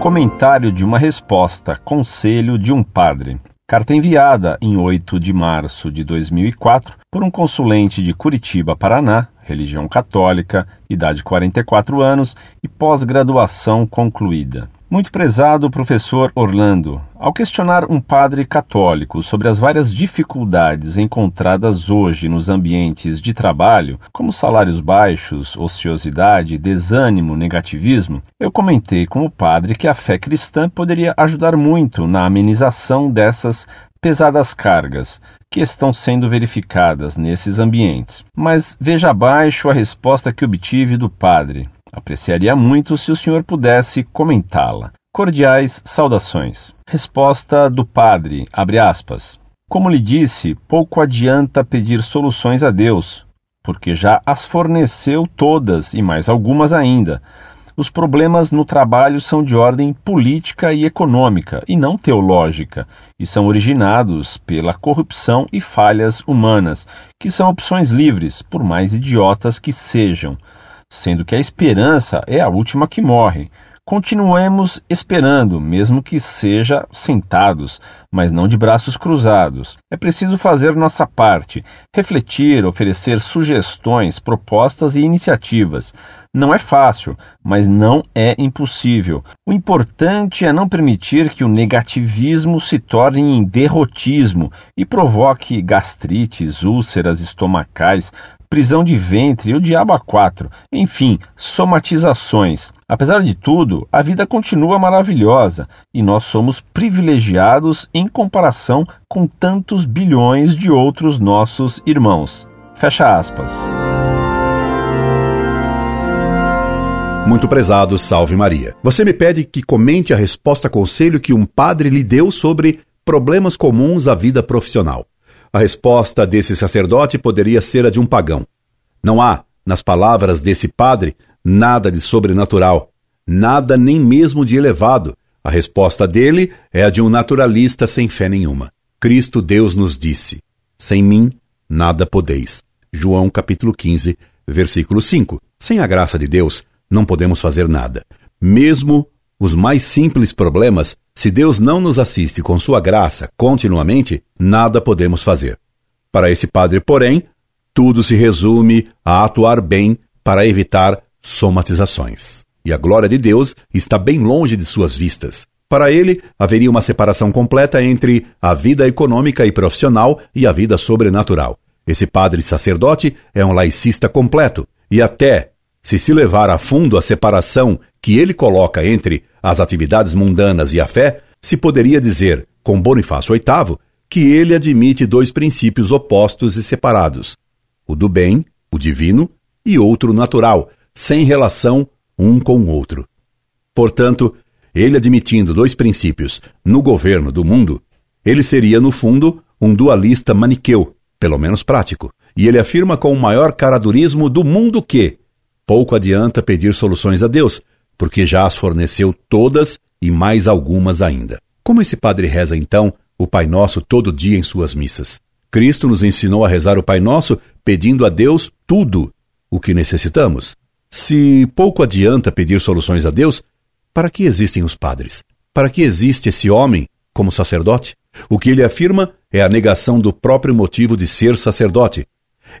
comentário de uma resposta, conselho de um padre. Carta enviada em 8 de março de 2004 por um consulente de Curitiba, Paraná, religião católica, idade 44 anos e pós-graduação concluída. Muito prezado professor Orlando, ao questionar um padre católico sobre as várias dificuldades encontradas hoje nos ambientes de trabalho, como salários baixos, ociosidade, desânimo, negativismo, eu comentei com o padre que a fé cristã poderia ajudar muito na amenização dessas pesadas cargas que estão sendo verificadas nesses ambientes. Mas veja abaixo a resposta que obtive do padre. Apreciaria muito se o senhor pudesse comentá-la. Cordiais saudações. Resposta do padre, abre aspas. Como lhe disse, pouco adianta pedir soluções a Deus, porque já as forneceu todas e mais algumas ainda. Os problemas no trabalho são de ordem política e econômica, e não teológica, e são originados pela corrupção e falhas humanas, que são opções livres, por mais idiotas que sejam sendo que a esperança é a última que morre. Continuemos esperando, mesmo que seja sentados, mas não de braços cruzados. É preciso fazer nossa parte, refletir, oferecer sugestões, propostas e iniciativas. Não é fácil, mas não é impossível. O importante é não permitir que o negativismo se torne em derrotismo e provoque gastrites, úlceras estomacais, prisão de ventre o diabo a quatro, enfim, somatizações. Apesar de tudo, a vida continua maravilhosa e nós somos privilegiados em comparação com tantos bilhões de outros nossos irmãos. Fecha aspas. Muito prezado, salve Maria. Você me pede que comente a resposta conselho que um padre lhe deu sobre problemas comuns à vida profissional. A resposta desse sacerdote poderia ser a de um pagão. Não há, nas palavras desse padre, nada de sobrenatural, nada nem mesmo de elevado. A resposta dele é a de um naturalista sem fé nenhuma. Cristo Deus nos disse: Sem mim nada podeis. João capítulo 15, versículo 5. Sem a graça de Deus, não podemos fazer nada. Mesmo os mais simples problemas, se Deus não nos assiste com sua graça continuamente, nada podemos fazer. Para esse padre, porém, tudo se resume a atuar bem para evitar somatizações. E a glória de Deus está bem longe de suas vistas. Para ele, haveria uma separação completa entre a vida econômica e profissional e a vida sobrenatural. Esse padre sacerdote é um laicista completo, e até se se levar a fundo a separação que ele coloca entre as atividades mundanas e a fé, se poderia dizer, com Bonifácio VIII, que ele admite dois princípios opostos e separados: o do bem, o divino, e outro natural, sem relação um com o outro. Portanto, ele admitindo dois princípios no governo do mundo, ele seria, no fundo, um dualista maniqueu, pelo menos prático. E ele afirma com o maior caradurismo do mundo que pouco adianta pedir soluções a Deus, porque já as forneceu todas e mais algumas ainda. Como esse padre reza então o Pai Nosso todo dia em suas missas? Cristo nos ensinou a rezar o Pai Nosso pedindo a Deus tudo o que necessitamos. Se pouco adianta pedir soluções a Deus, para que existem os padres? Para que existe esse homem como sacerdote? O que ele afirma é a negação do próprio motivo de ser sacerdote.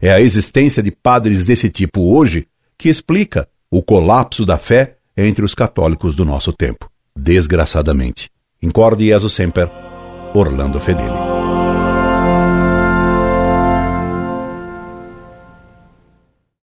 É a existência de padres desse tipo hoje que explica o colapso da fé entre os católicos do nosso tempo. Desgraçadamente. Incorde Jesus Semper, Orlando Fedeli.